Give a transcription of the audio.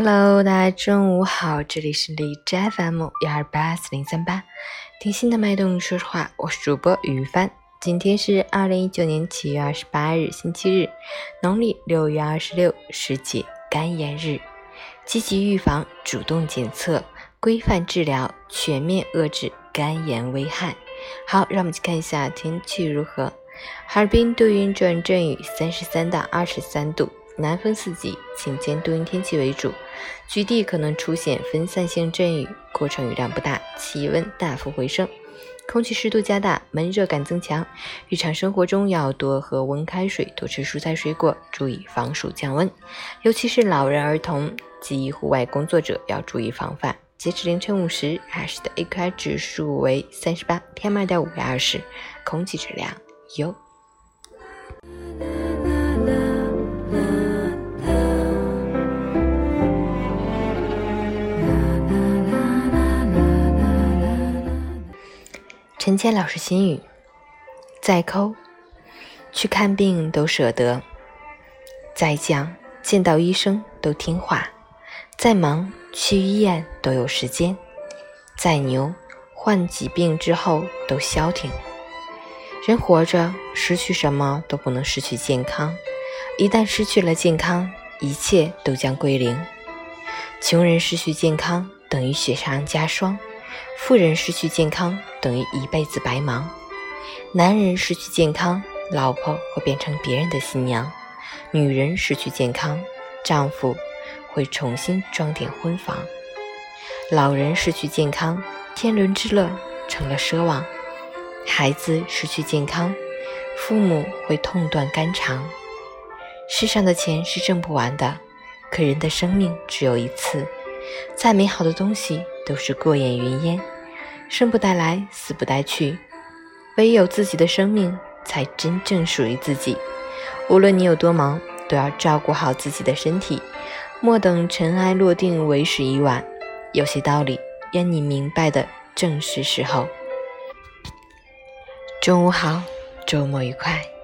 Hello，大家中午好，这里是荔枝 FM 幺二八四零三八，听心的脉动，说实话，我是主播于帆。今天是二零一九年七月二十八日，星期日，农历六月二十六，世界肝炎日。积极预防，主动检测，规范治疗，全面遏制肝炎危害。好，让我们去看一下天气如何。哈尔滨多云转阵雨，三十三到二十三度。南风四级，晴间多云天气为主，局地可能出现分散性阵雨，过程雨量不大，气温大幅回升，空气湿度加大，闷热感增强。日常生活中要多喝温开水，多吃蔬菜水果，注意防暑降温，尤其是老人、儿童及户外工作者要注意防范。截止凌晨五时，海市的 AQI 指数为三十八，PM 二点五为二十，空气质量优。陈谦老师心语：再抠，去看病都舍得；再犟，见到医生都听话；再忙，去医院都有时间；再牛，患疾病之后都消停。人活着，失去什么都不能失去健康。一旦失去了健康，一切都将归零。穷人失去健康，等于雪上加霜。富人失去健康等于一辈子白忙，男人失去健康，老婆会变成别人的新娘；女人失去健康，丈夫会重新装点婚房；老人失去健康，天伦之乐成了奢望；孩子失去健康，父母会痛断肝肠。世上的钱是挣不完的，可人的生命只有一次，再美好的东西。都是过眼云烟，生不带来，死不带去，唯有自己的生命才真正属于自己。无论你有多忙，都要照顾好自己的身体，莫等尘埃落定为时已晚。有些道理，愿你明白的正是时候。中午好，周末愉快。